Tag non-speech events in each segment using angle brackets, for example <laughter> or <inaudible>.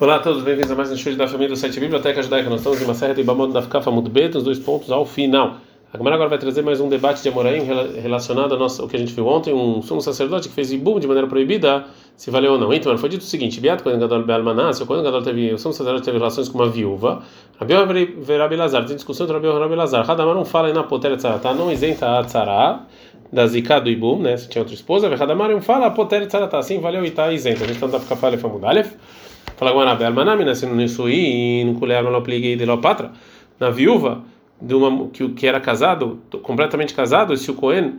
Olá a todos, bem-vindos a mais um show da família do site Biblioteca Judaica. Nós estamos em uma série de Bamod da Fkafa Mudbet, os dois pontos ao final. A agora vai trazer mais um debate de Amoraim relacionado ao, que a gente viu ontem, um sumo sacerdote que fez ibum de maneira proibida, se valeu ou não. Então, foi dito o seguinte: Beato quando Gadol Bealmaná, se quando Gadol teve, o sumo sacerdote teve relações com uma viúva, Rabiel Verabi Lazar, tem discussão entre Rabiel Verabi Lazar. Radamar não fala na potera tzaratá, não isenta a tzará da zika do ibum, né? Se tinha outra esposa, Radamar não fala a potera tzaratá, assim valeu e está isenta. A gente está no Fkafa Lefamudalef. Fala agora, Bealmanami, nascendo nisso aí, no colher não apliquei de Lopatra, na viúva de uma que, que era casado, completamente casado, se o Cohen,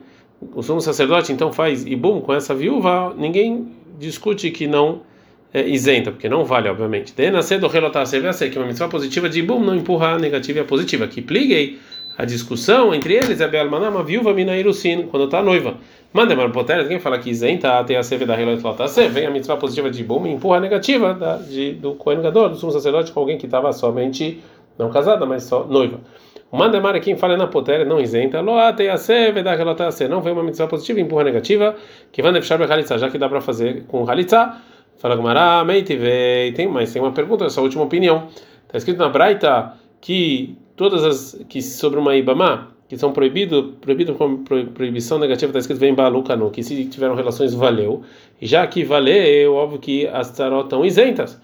o sumo sacerdote, então faz ibum com essa viúva, ninguém discute que não é isenta, porque não vale, obviamente. De nascer do relotar ser que uma mitzvah positiva de ibum não empurra a negativa e a positiva. Que pliguei a discussão entre eles, é Bealmaná, uma viúva, Minairusin, quando está noiva. Manda poter, quem fala que isenta até a CV da Relotar vem a mitzvah positiva de ibum e empurra a negativa da, de, do Cohen Gadol, do sumo sacerdote, com alguém que estava somente não casada, mas só noiva. Manda Mara quem fala na potéria não isenta. Loate yase vedar relotase. Não vem uma medição positiva e empurra negativa. Que vai deixar halitza, já que dá para fazer com halitza. Fala Gumara, meite vei. Tem mais, tem uma pergunta, essa última opinião. Está escrito na Braita que todas as que sobre uma ibama que são proibido com proibição negativa, está escrito vem balukanu, que se tiveram relações valeu. E já que valeu, óbvio que as tarot estão isentas.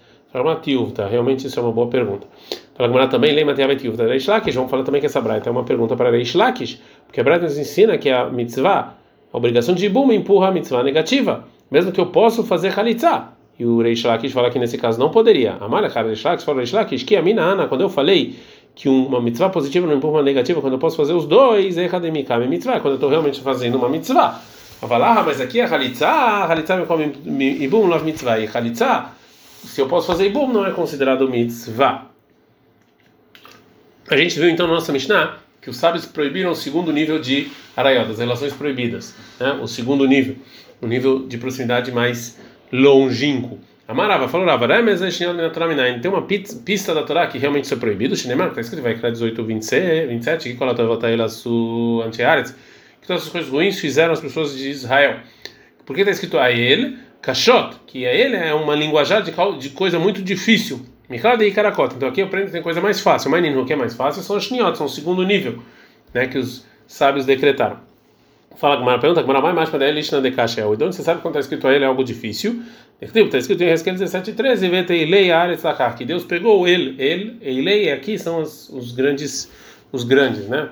Tá? Realmente isso é uma boa pergunta. Fala Gemara também, lembra tem a da Reish Lakish. Vamos falar também que essa braita é uma pergunta para Reish Lakish, porque a braita nos ensina que a mitzvah, a obrigação de Ibum empurra a mitzvah negativa, mesmo que eu possa fazer Khalitza. E o Reish Lakish fala que nesse caso não poderia. Amalha, cara, Reish Lakish fala Reish Lakish, que a mina Ana, quando eu falei que uma mitzvah positiva não empurra uma negativa, quando eu posso fazer os dois, é Kademikam mitzvah, quando eu estou realmente fazendo uma mitzvah. Falar, ah, mas aqui é Khalitza, Khalitza me come Ibum, love mitzvah, e Khalitza, se eu posso fazer Ibum, não é considerado mitzvah. A gente viu então na nossa Mishnah que os sábios proibiram o segundo nível de arayot, das relações proibidas, né? o segundo nível, o nível de proximidade mais longínquo. Amarava, falou Rava, tem uma pista da Torá que realmente isso é proibido, Shinemar, está escrito, vai criar 18, 27, que qual a Torá su antiaretz, que todas as coisas ruins fizeram as pessoas de Israel. Por que está escrito a ele, Kashot, que a ele é uma linguajar de, de coisa muito difícil, Mikada e Karakota. Então aqui eu aprendo que tem coisa mais fácil. Mas o que é mais fácil são os shniot, são o segundo nível, né, que os sábios decretaram. Fala Gumara, pergunta Gumara, vai mais para ele, Lishna de Kashel. Onde você sabe quando está escrito a ele é algo difícil? Está escrito em Resquel 17, 13, Vetei Lei Aretz Lakar, que Deus pegou ele, ele, Eilei, aqui são os, os grandes, os grandes, né,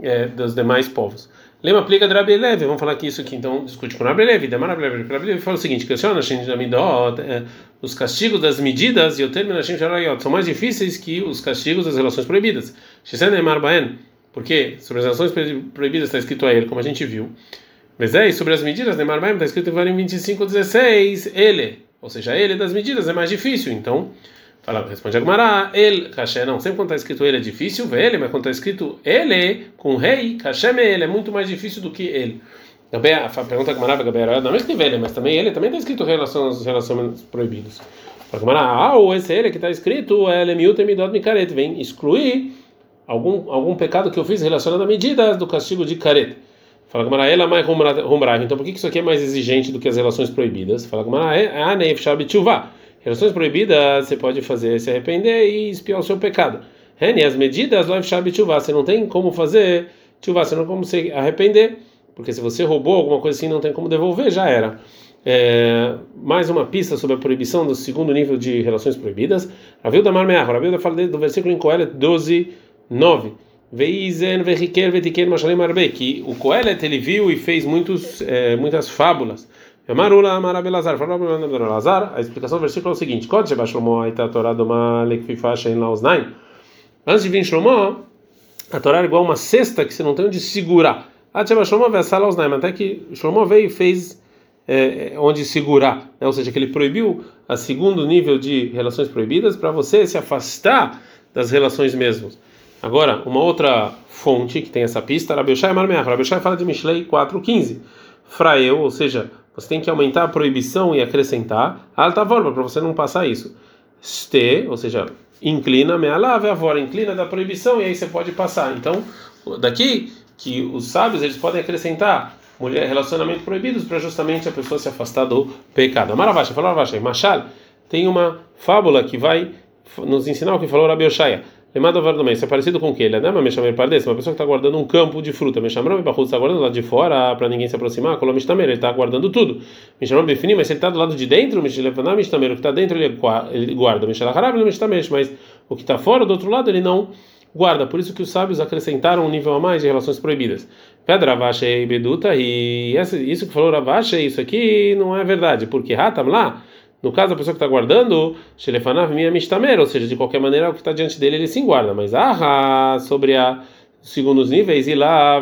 é, dos demais povos. Lema aplica Levi, vamos falar aqui isso aqui, então discute com Levi, Rabi Levi fala o seguinte, é, os castigos das medidas e o termo são mais difíceis que os castigos das relações proibidas. Porque sobre as relações proibidas está escrito a ele, como a gente viu. Mas é, sobre as medidas, Neymar está escrito em Varim 25, 16, ele, ou seja, ele das medidas é mais difícil, então Fala, responde Agmará, ele, caché, não, sempre quando está escrito ele é difícil, ele, mas quando está escrito ele, com rei, caché ele, é muito mais difícil do que ele. Também a pergunta Agmará, Gabriel, não é que ele, mas também ele, também está escrito relações, relações proibidos. Agmará, ah, ou esse ele que está escrito, ele miúte midot mikaret, vem excluir algum, algum pecado que eu fiz relacionado a medidas do castigo de caret. Fala Gamara, ela mais rumbrava. Então por que isso aqui é mais exigente do que as relações proibidas? Fala Gamara, é a neif shabitchuvah. Relações proibidas você pode fazer se arrepender e espiar o seu pecado. Reni, as medidas, você não tem como fazer tchuvá, você não tem como se arrepender, porque se você roubou alguma coisa assim, não tem como devolver, já era. É, mais uma pista sobre a proibição do segundo nível de relações proibidas. Raviu da Marmeach, Raviu da fala do versículo em Coelet 12, 9. Veizen vehiker vetiker mashalim arbe, que o Coelet ele viu e fez muitos, é, muitas fábulas. Marula Amarabelazar, Lazar, a explicação do versículo é o seguinte: Quando Sheba Shlomo Aita Torá Doma Lekfifa Shein Laosnaim. Antes de vir Shlomo, a Torá era igual uma cesta que você não tem onde segurar. Sheba Shlomo Vessal Laosnaim, até que Shlomo veio e fez é, onde segurar, né? ou seja, que ele proibiu a segundo nível de relações proibidas para você se afastar das relações mesmas. Agora, uma outra fonte que tem essa pista, Rabi Shai Marmeach, Rabi Shai fala de Mishlei 4.15. Fraeu, ou seja, você tem que aumentar a proibição e acrescentar alta forma para você não passar isso. Ste, ou seja, inclina, mealave, avora, inclina da proibição e aí você pode passar. Então, daqui que os sábios eles podem acrescentar mulher relacionamento proibidos para justamente a pessoa se afastar do pecado. Maravacha, falou Maravacha, machal, tem uma fábula que vai nos ensinar o que falou Rabi. Isso é parecido com o que? Ele é uma pessoa que está guardando um campo de fruta. Me chamou para está guardando lá de fora para ninguém se aproximar. Colomis também, ele está guardando tudo. Me chamou definir, mas se ele está do lado de dentro, me chamou o que está dentro ele guarda. Me chamou mas o que está fora do outro lado ele não guarda. Por isso que os sábios acrescentaram um nível a mais de relações proibidas. Pedra Ravache e Beduta, e isso que falou Ravache, isso aqui não é verdade, porque Ratam lá no caso, a pessoa que está guardando, Shelefanav minha mishtamer, ou seja, de qualquer maneira, o que está diante dele ele sim guarda. Mas ah, sobre a segundo os níveis, e lá,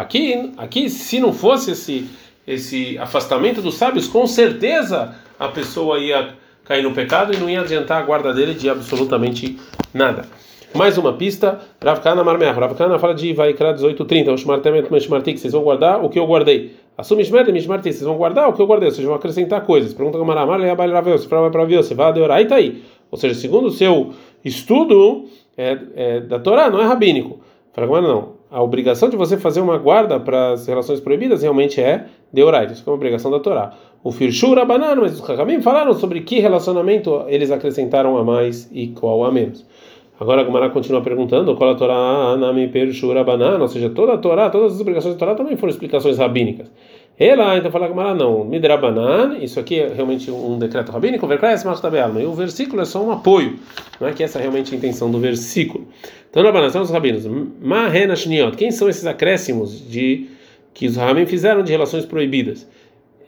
aqui, aqui, se não fosse esse, esse afastamento dos sábios, com certeza a pessoa ia cair no pecado e não ia adiantar a guarda dele de absolutamente nada. Mais uma pista, Rav Kana Marmeach. Rav Kana fala de Vaikra 18:30. O Shmartemet Meshmartik, vocês vão guardar o que eu guardei. Assume e Mishmartik, vocês vão guardar o que eu guardei, vocês vão acrescentar coisas. Pergunta com Maramar, Leabal Ravel, se fala para você vai adorar e tá aí. Ou seja, segundo o seu estudo é, é, da Torá, não é rabínico. Fala não. A obrigação de você fazer uma guarda para as relações proibidas realmente é deoraita, isso é uma obrigação da Torá. O Firshura banana, mas os Hakamim falaram sobre que relacionamento eles acrescentaram a mais e qual a menos. Agora a Gumara continua perguntando, qual a Torá Anami ou seja, toda a Torá, todas as obrigações da Torá também foram explicações rabínicas. Ela, então fala a Gumara, não, Midrabanan, isso aqui é realmente um decreto rabínico, e o versículo é só um apoio, não é que essa é realmente a intenção do versículo. Então, na são os rabinos, Mahena Shniot, quem são esses acréscimos de que os rabim fizeram de relações proibidas?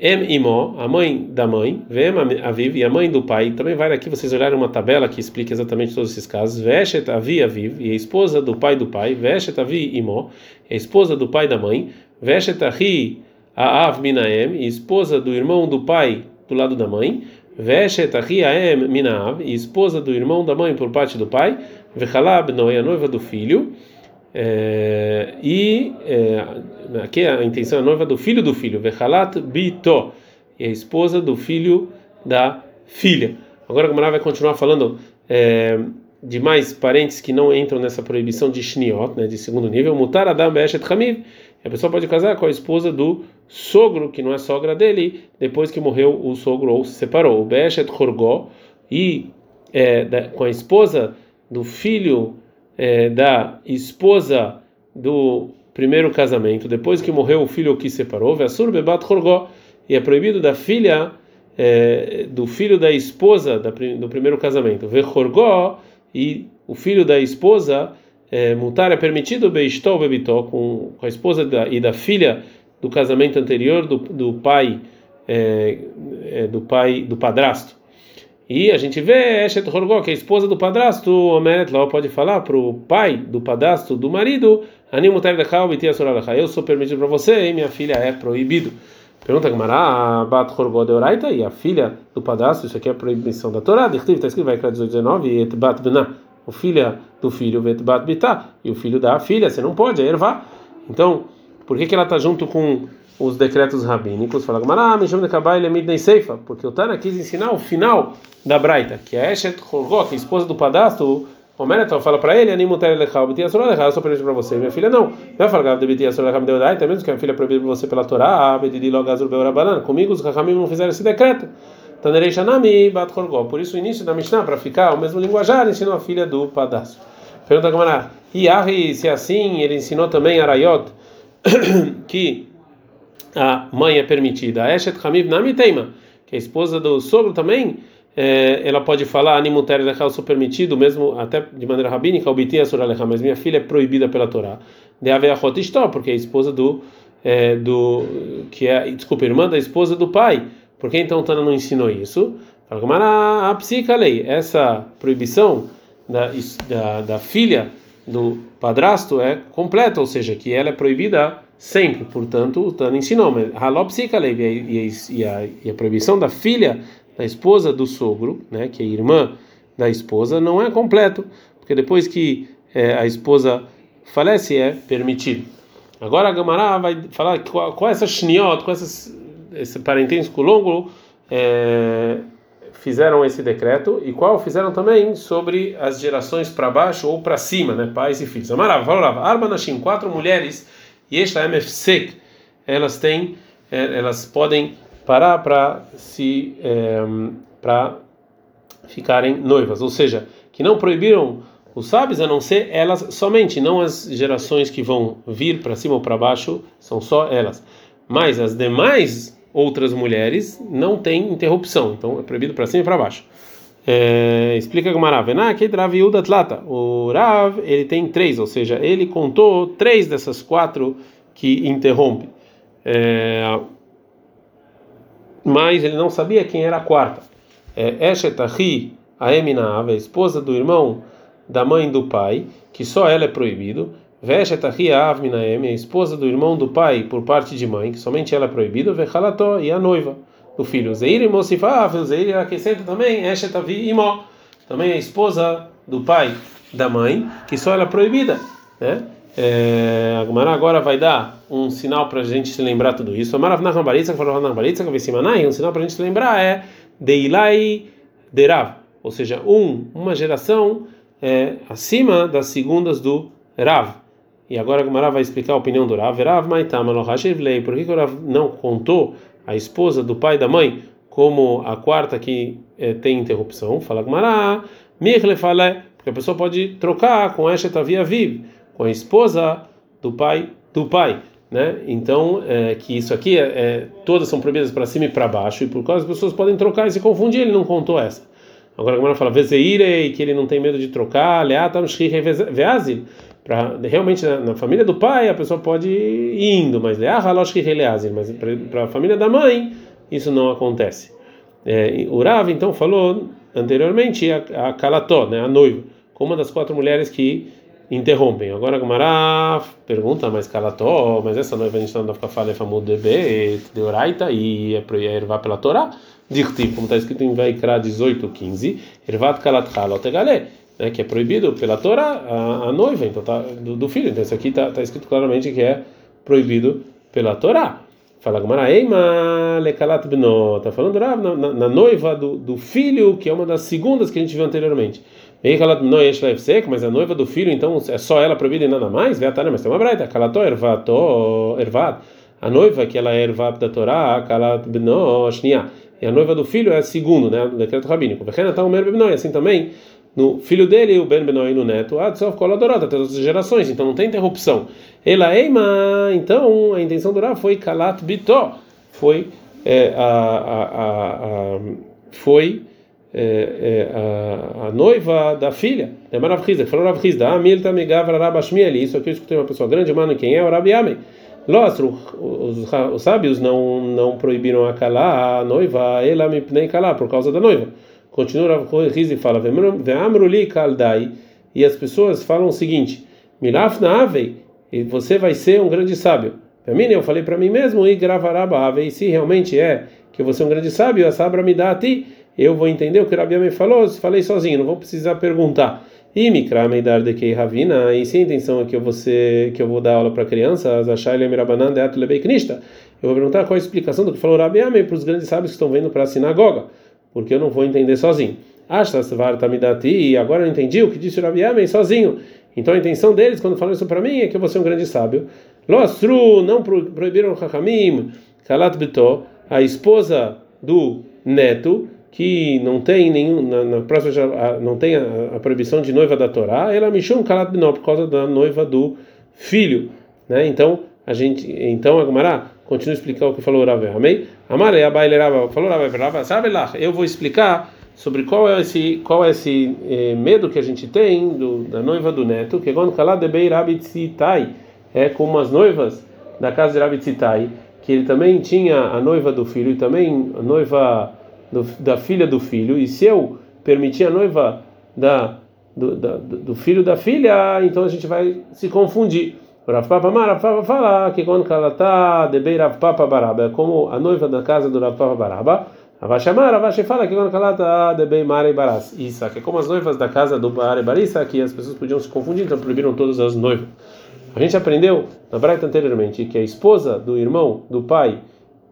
Em Imó, a mãe da mãe, Vem Aviv, e a mãe do pai. Também vai aqui vocês olharem uma tabela que explica exatamente todos esses casos. Veshet Avi Aviv, e a esposa do pai do pai. Veshet Avi Imó, a esposa do pai da mãe. Veshet Ahi Aav Minaem, e esposa do irmão do pai do lado da mãe. Veshet Ahi Aem Minaav, e esposa do irmão da mãe por parte do pai. Vechalab Noi, a noiva do filho. É, e é, aqui a intenção é a noiva do filho do filho, Vechalat Bito, e a esposa do filho da filha. Agora a Gamara vai continuar falando é, de mais parentes que não entram nessa proibição de Shniot, né, de segundo nível. Mutar Adam Be'eshet Hamiv, a pessoa pode casar com a esposa do sogro, que não é sogra dele, depois que morreu o sogro ou se separou. O Be'eshet Horgó, e é, da, com a esposa do filho é, da esposa do primeiro casamento, depois que morreu o filho que separou, e é proibido da filha é, do filho da esposa da, do primeiro casamento, Vechorgó, e o filho da esposa é, mutar é permitido beistó bebitó com, com a esposa da, e da filha do casamento anterior do, do pai é, é, do pai do padrasto. E a gente vê Eshet Horgó, que é a esposa do padrasto, Omeret lá pode falar para o pai do padrasto do marido, eu sou permitido para você e minha filha é proibido. Pergunta Gamara, Bat Horgó de Oraita, e a filha do padrasto, isso aqui é a proibição da Torá, está escrito vai 1819, et Bat Bna, o filha do filho, vet Bat Bitá, e o filho da filha, você não pode, é ervar. Então, por que, que ela está junto com os decretos rabínicos, fala Gamara, me chama de Kabai Lemidnei Seifa, porque o Tana quis ensinar o final da Braita, que é Eshet Horgó, que é a esposa do padrasto, o Menetal fala para ele, Animuter Lechal, Beti Asura Lechal, eu sou proibido para você, minha filha não. Vai falar de Beti Asura Lechal, me deu até mesmo que a filha é proibida para você pela Torá, Bedidi Logazur Beurabanan. Comigo os Rahamim não fizeram esse decreto. Tanerei Shanami Bat Horgó. Por isso o início da Mishnah, para ficar o mesmo linguajar, ensinou a filha do padrasto. Pergunta a Gamara, Yahi, se é assim, ele ensinou também a Arayot, <coughs> que a mãe é permitida. Eshet Hamiv Nami Teima, que a esposa do sogro também, é, ela pode falar Animuter Lechal sou permitido, mesmo até de maneira rabínica, obter a Surah mas minha filha é proibida pela Torá. De Aveachot Istó, porque é a esposa do, é, do que é, desculpa, irmã da esposa do pai. Por que então Tana não ensinou isso? Fala a psica lei, essa proibição da, da, da filha do padrasto é completa, ou seja, que ela é proibida sempre. Portanto, o Tana ensinou, mas halopsika lei e, a, e a proibição da filha da esposa do sogro, né, que é irmã da esposa, não é completo, porque depois que é, a esposa falece é permitido. Agora a Gamará vai falar qual, é essa shniot, qual essas, esse parentesco longo é, fizeram esse decreto e qual fizeram também sobre as gerações para baixo ou para cima, né, pais e filhos. Amarava, falava, Arba Nashim, quatro mulheres e esta é MFSEC, elas têm, é, elas podem parar para se é, para ficarem noivas, ou seja, que não proibiram os sábios a não ser elas somente, não as gerações que vão vir para cima ou para baixo, são só elas. Mas as demais outras mulheres não têm interrupção, então é proibido para cima e para baixo. É, explica Gumara, que Draviuda Tlata. O Rav ele tem três, ou seja, ele contou três dessas quatro que interrompe. É, mas ele não sabia quem era a quarta. É Eshetahi Aeminav, a esposa do irmão da mãe do pai, que só ela é proibido. Veshetahi Avminaem, a esposa do irmão do pai por parte de mãe, que somente ela é proibido. Vechalató, e a noiva do filho. Zeir e Mosifaf, Zeir aquecendo também, Eshetavi Imó, também a esposa do pai da mãe, que só ela é proibida. Né? É, a Gumara agora vai dar um sinal para a gente se lembrar tudo isso. Amarav que falou Nachambaritza, que um sinal para a gente se lembrar é Deilai Derav, ou seja, um, uma geração é, acima das segundas do Rav. E agora a Gumara vai explicar a opinião do Rav. Rav Maitam por que o Rav não contou a esposa do pai e da mãe como a quarta que é, tem interrupção? Fala Gumara, Mirle fala, porque a pessoa pode trocar com Eshet Avia Viv com a esposa do pai do pai, né? Então, é, que isso aqui é, é todas são proibidas para cima e para baixo e por causa as pessoas podem trocar e se confundir. Ele não contou essa. Agora a Gemara fala vezeirei que ele não tem medo de trocar, leatam. Para realmente na, na, família do pai a pessoa pode ir indo, mas mas para a família da mãe isso não acontece. É, o Rav então falou anteriormente a, a Kalató, né, a noiva, como uma das quatro mulheres que interrompem. Agora a Gamara pergunta, mas Kalató, mas essa noiva a gente não dá para falar famud de Oraita e é para ervar pela Torá. Dirtiv, como está escrito em Vaikra 18, 15, ervat kalat halot egale, né, que é proibido pela Torá a, a noiva então tá, do, do, filho. Então isso aqui está tá escrito claramente que é proibido pela Torá. Fala Gamara, Eima lekalat bno, está falando na, na, na noiva do, do filho, que é uma das segundas que a gente viu anteriormente mas a noiva do filho, então é só ela proibida e nada mais? Mas tem uma braita, Kalato ervato, ervat. A noiva que ela é ervat da Torá, Kalat bno, shnia. E a noiva do filho é segundo, né? No decreto rabínico. E assim também no filho dele, o Ben Benoi no neto, Adsof Koladorot, até as gerações, então não tem interrupção. Ela Eima, então a intenção do Rav foi Kalat Bitó, foi é, a, a, a, a, foi é, é, a, a, noiva da filha, é Marav Hizda, falou Rav Hizda, Amilta Megavra Rabashmieli, isso aqui eu escutei uma pessoa grande, mano, quem é o Rabi Amei? Lóstro, os, os sábios não não proibiram a calar a noiva, ela me nem calar por causa da noiva. Continua Rav e fala, Ve'amruli kaldai, e as pessoas falam o seguinte, Milaf na avei, e você vai ser um grande sábio. Para mim, eu falei para mim mesmo, e gravaraba avei, se realmente é que você é um grande sábio, a sabra me dá a ti, eu vou entender o que o Rabi me falou, falei sozinho, não vou precisar perguntar. E Mikra Meidar de Kei Ravina, e se a intenção é que eu vou, ser, que eu vou dar aula para crianças, achar ele Mirabanan de Atulebei Knista, eu vou perguntar qual a explicação do que falou Rabi Amei para os grandes sábios que estão vendo para a sinagoga, porque eu não vou entender sozinho. Ashtas Vartamidati, e agora eu entendi o que disse Rabi Amei sozinho. Então a intenção deles, quando falam isso para mim, é que eu vou ser um grande sábio. Lostru, não proibiram Hakamim, Kalat Bito, a esposa do neto, que não tem nenhum na, na próxima não tem a, a, proibição de noiva da Torá, ela mexeu um calat binó por causa da noiva do filho, né? Então a gente, então a Gemara continua a explicar o que falou Rav Amei. Amar é a falou Rav sabe lá, eu vou explicar sobre qual é esse qual é esse eh, medo que a gente tem do, da noiva do neto, que quando calat de Bei Rabitzitai é como as noivas da casa de Rabitzitai, que ele também tinha a noiva do filho e também a noiva do, da filha do filho, e se eu permitir a noiva da, do, da, do filho da filha, então a gente vai se confundir. Rav Papa Rav Papa fala que quando ela está de bem Rav Papa Baraba, é como a noiva da casa do Rav Papa Baraba, Avashamar, Avashi fala que quando ela está de bem Mara e Baras, isso, que é como as noivas da casa do Mara e Barissa, que as pessoas podiam se confundir, então proibiram todas as noivas. A gente aprendeu na Braita anteriormente que a esposa do irmão do pai,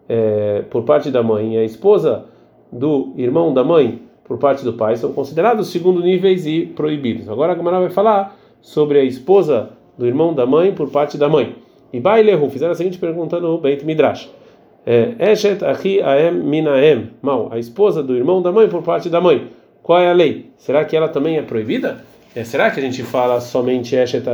é, por parte da mãe, e a esposa do irmão da mãe por parte do pai são considerados segundo níveis e proibidos. Agora a Gamara vai falar sobre a esposa do irmão da mãe por parte da mãe. E Bailehu fizeram a seguinte pergunta no Beit Midrash. É, Eshet ahi aem minaem. Mal, a esposa do irmão da mãe por parte da mãe. qual é a lei? Será que ela também é proibida? É, será que a gente fala somente Eshet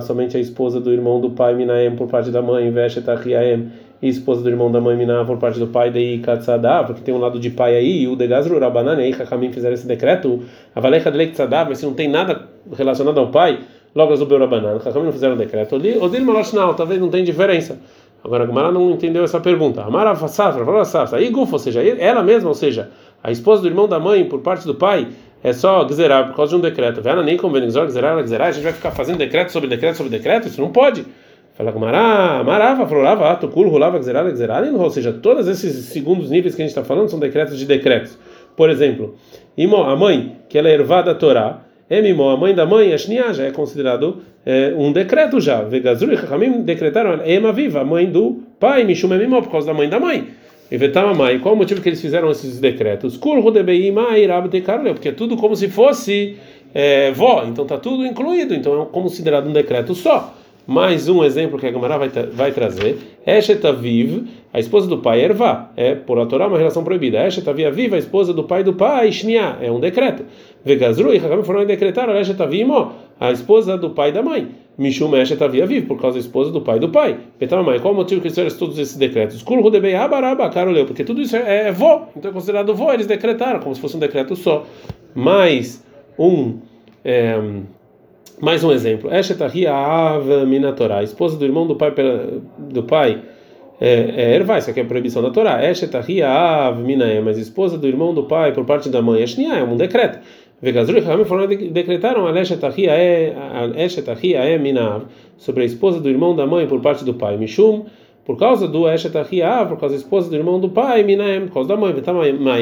somente a esposa do irmão do pai Minaem por parte da mãe, Veshet Achiaem, e esposa do irmão da mãe Minaem por parte do pai, daí Katzadá, porque tem um lado de pai aí, e o Degazru Rabanan, aí Hakamim fizeram esse decreto, Avalecha de Tzadá, mas se não tem nada relacionado ao pai, logo as do Rabanan, Hakamim não fizeram decreto, Odil Maloshnal, talvez não tem diferença. Agora a Gemara não entendeu essa pergunta. Amara Safra, falou Safra, aí Gufo, ou seja, ela mesma, ou seja, a esposa do irmão da mãe por parte do pai, é só gzerar por causa de um decreto. Vena nem convém gzerar, gzerar, a gente vai ficar fazendo decreto sobre decreto sobre decreto, isso não pode. Fala com Mará, Marava, Florava, Atukul, Rolava, Gzerar, Gzerar, ou seja, todos esses segundos níveis que a gente está falando são decretos de decretos. Por exemplo, Imó, a mãe, que ela é ervada da Torá, Emimó, a mãe da mãe, a Shnia, já é considerado é, um decreto já. Vegazru e Chachamim decretaram Ema viva, a mãe do pai, Mishum Emimó, por causa da mãe da mãe. Evetamamai, qual o motivo que eles fizeram esses decretos? Porque é tudo como se fosse é, vó, então está tudo incluído, então é considerado um decreto só. Mais um exemplo que a Gamara vai, vai trazer: Eshetaviv, a esposa do pai, Ervá, é por a Torá uma relação proibida. Eshetaviv, viva, a esposa do pai do pai, Shnia, é um decreto. Vegazru e Hakam foram decretar Eshetavimo, a esposa do pai da mãe. Mishum Eshetavia vive, por causa da esposa do pai do pai. Petamamai, qual o motivo que eles todos esses decretos? Kulhu debei abaraba, caro leu, porque tudo isso é, é vó, então é considerado vó, eles decretaram, como se fosse um decreto só. Mais um. É, mais um exemplo. Eshetahia esposa do irmão do pai do pai é, é Ervai, isso aqui é proibição da Torá. Mas esposa do irmão do pai por parte da mãe. É um decreto. Vegazru e foram decretaram Minav sobre a esposa do irmão da mãe por parte do pai. Mishum por causa do Eshetahia, por causa da esposa do irmão do pai, Minaem, por causa da mãe,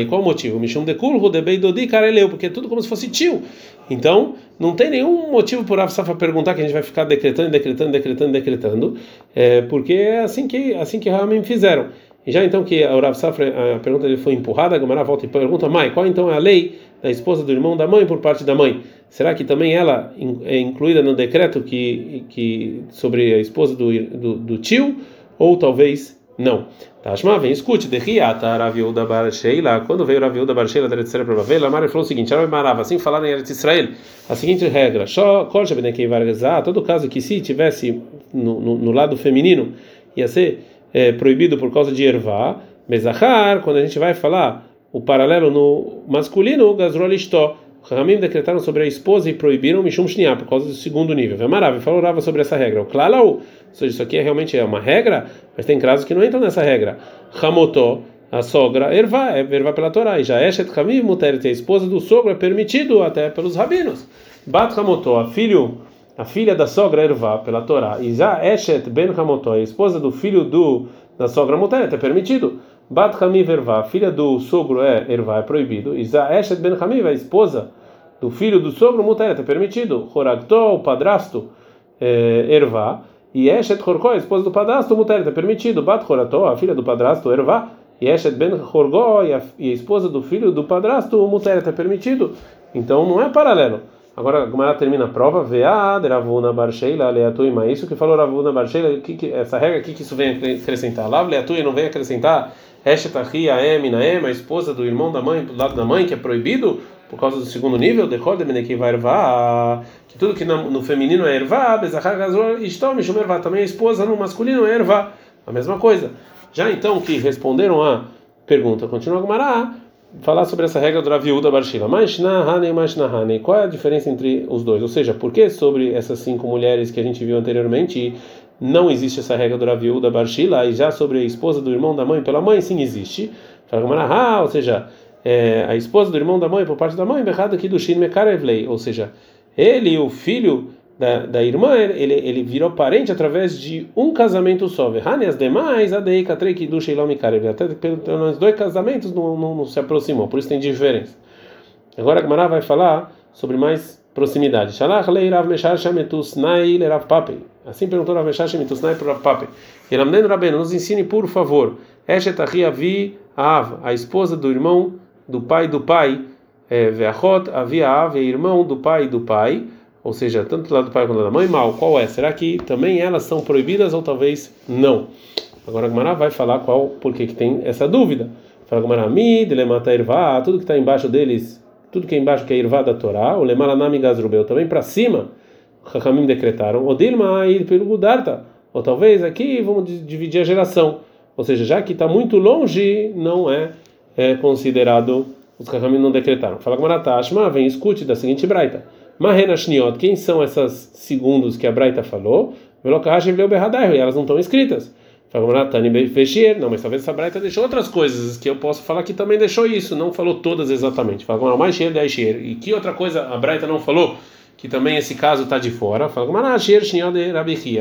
e qual o motivo? Mishum Dekulhu, Debei Dodi, Kareleu, porque é tudo como se fosse tio. Então, não tem nenhum motivo por Afsafa perguntar que a gente vai ficar decretando, decretando, decretando, decretando, é, porque é assim que, assim que realmente fizeram. E já então que a Rav Safra, a pergunta dele foi empurrada, a Gamara volta e pergunta, mãe, qual então é a lei da esposa do irmão da mãe por parte da mãe? Será que também ela é incluída no decreto que, que sobre a esposa do, do, do tio? Ou talvez não. Tashma, vem, escute, de Riata, Raviuda Bar Sheila, quando veio Raviuda Bar Sheila da Israel para Bavel, Amar falou o seguinte, Arabi Marava, assim falaram em Eretz Israel, a seguinte regra, Kol Shabenekei Vargazah, todo caso que se tivesse no, no, no lado feminino, ia ser é, proibido por causa de ervá, Mezahar, quando a gente vai falar o paralelo no masculino, Gazrolistó, Ramim decretaram sobre a esposa e proibiram Mishum Shniá, por causa do segundo nível. Vemarav falou Rava sobre essa regra. O Klalau, ou seja, isso aqui é, realmente é uma regra, mas tem casos que não entram nessa regra. Hamotó, a sogra, ervá, é ervá pela Torá. E já Eshet Hamim Muteret, a esposa do sogro, é permitido até pelos rabinos. Bat Hamotó, a a filha da sogra, ervá pela Torá. E já Eshet Ben Hamotó, a esposa do filho do, da sogra Muteret, é permitido. Bat Hamiv Ervá, filha do sogro é Ervá, é proibido. Isa Eshet Ben Hamiv, a esposa do filho do sogro Muteret, é permitido. Horagto, o padrasto, é, Ervá. E Eshet Horko, a esposa do padrasto Muteret, é permitido. Bat Horato, a filha do padrasto Ervá. E Eshet Ben Horgo, a, e a esposa do filho do padrasto Muteret, é permitido. Então não é paralelo. Agora, como ela termina a prova, Vead, Ravuna Barsheila, Leatuima. Isso que falou Ravuna Barsheila, que, que, essa regra, o que, que isso vem acrescentar? Lá, Leatuima não vem acrescentar Eshetahia Em Naem, a esposa do irmão da mãe, do lado da mãe, que é proibido por causa do segundo nível, Decorde Menekiva Ervá, que tudo que no, no feminino é Ervá, Bezachar Gazor, Istom, também a esposa no masculino é Ervá, a mesma coisa. Já então que responderam a pergunta, continua a Gumará, falar sobre essa regra do Raviúda Barshila. Mashnahane e Qual é a diferença entre os dois? Ou seja, por que sobre essas cinco mulheres que a gente viu anteriormente não existe essa regra do Raviú da Barshila, e já sobre a esposa do irmão da mãe pela mãe, sim existe. ou seja, é, a esposa do irmão da mãe por parte da mãe, berrado aqui do Shin Mekarevlei, ou seja, ele, o filho da, da irmã, ele, ele virou parente através de um casamento só. Verrane as demais, a Deika Treki do Sheilom Mekarevlei, até pelos dois casamentos não, não, não, se aproximou, por isso tem diferença. Agora a Gemara vai falar sobre mais proximidade. Rav Rav. Assim perguntou Rav Meshar Shametus Nai para Rav Papei. Elamden Rabeno, nos ensine por favor. Eshetahi Avi Av, a esposa do irmão do pai do pai. É, Veachot Avi Av, irmão do pai do pai. Ou seja, tanto do lado do pai quanto da mãe, mal. Qual é? Será que também elas são proibidas ou talvez não? Agora a Gemara vai falar qual, por que tem essa dúvida. Fala Gemara, Mi, Dilemata Ervá, tudo que está embaixo deles tudo que é embaixo que é irvá da Torá, o lemalanami gazrubel, também para cima, Hakamim decretaram, o dilma ir pelo Gudarta, ou talvez aqui vamos dividir a geração, ou seja, já que está muito longe, não é, é considerado, os Hakamim não decretaram. Fala com Maratashma, vem escute da seguinte braita. Mahena Shniot, quem são essas segundos que a braita falou? E elas não estão escritas. Não, mas talvez essa braita deixou outras coisas que eu posso falar que também deixou isso, não falou todas exatamente. Fala mais cheiro, dez cheiro. E que outra coisa a braita não falou? Que também esse caso está de fora. Fala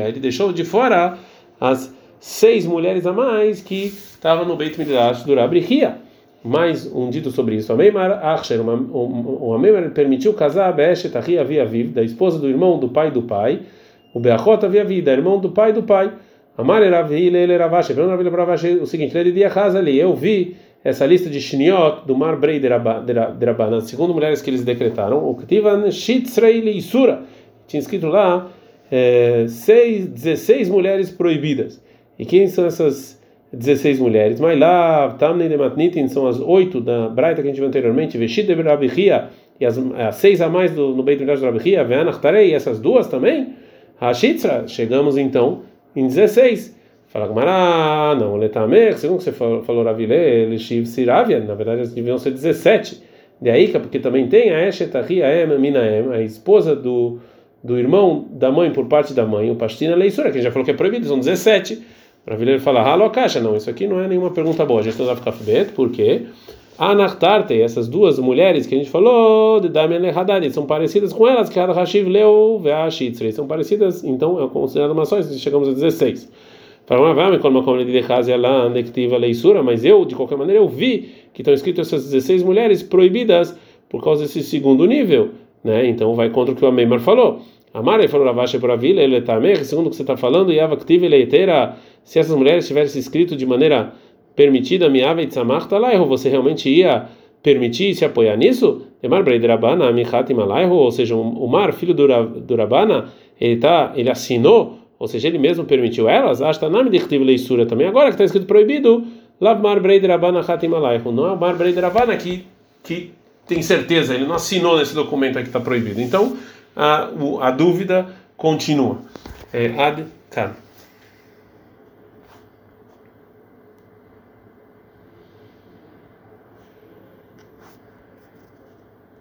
ele deixou de fora as seis mulheres a mais que estavam no Beit Midrash do Rabichia. Mais um dito sobre isso. Ameimar Acher, o Ameimar permitiu casar a Beshet Ahia Via Viv, da esposa do irmão do pai do pai, o Beachot Via Vida, irmão do pai do pai. Amar Eravile ele Ravashi, perguntou Ravashi o seguinte: ele dia casa ali, eu vi essa lista de shniot do Mar Brei de Rabana, segundo mulheres que eles decretaram, o Ktivan Shitzrei Isura, tinha escrito lá é, seis, 16 mulheres proibidas. E quem são essas 16 mulheres? Mas lá, Tamnei de Matnitin são as oito da Braita que a gente viu anteriormente, Veshit de Rabihia, e as, as seis a mais do, no Beit Midrash de Rabihia, Veanachtarei, essas duas também. Hashitra, chegamos então em 16. Fala Gamara, não, Letamer, segundo que você falou, Ravile, Lishiv Siravia, na verdade eles deviam ser 17. De aí, porque também tem a Eshetahia Em Minaem, a esposa do, do irmão da mãe por parte da mãe, o Pastina Leisura, que já falou que é proibido, são 17. Ravile fala, Halo Caixa, não, isso aqui não é nenhuma pergunta boa, a gente dá ficar bet, por quê? Anachtarte, essas duas mulheres que a gente falou, de Damian Hadad, são parecidas com elas, que Hashiv Leu são parecidas, então é considerado uma só, chegamos a 16. Mas eu, de qualquer maneira, eu vi que estão escritas essas 16 mulheres proibidas por causa desse segundo nível, né? Então vai contra o que o Ameimar falou. Amar falou Ravashi por Avila, ele está segundo o que você está falando, Yava Ktiv leiteira, se essas mulheres tivessem escrito de maneira permitida miava e tzamach talaihu, você realmente ia permitir e se apoiar nisso? Emar breidrabana amichat imalaihu, ou seja, o Mar, filho do Rabana, ele tá, ele assinou, ou seja, ele mesmo permitiu elas, name de leisura também, agora que está escrito proibido, lav mar breidrabana hat imalaihu, não é o Mar breidrabana que, que tem certeza, ele não assinou nesse documento que está proibido. Então, a, a dúvida continua. É, ad, tá.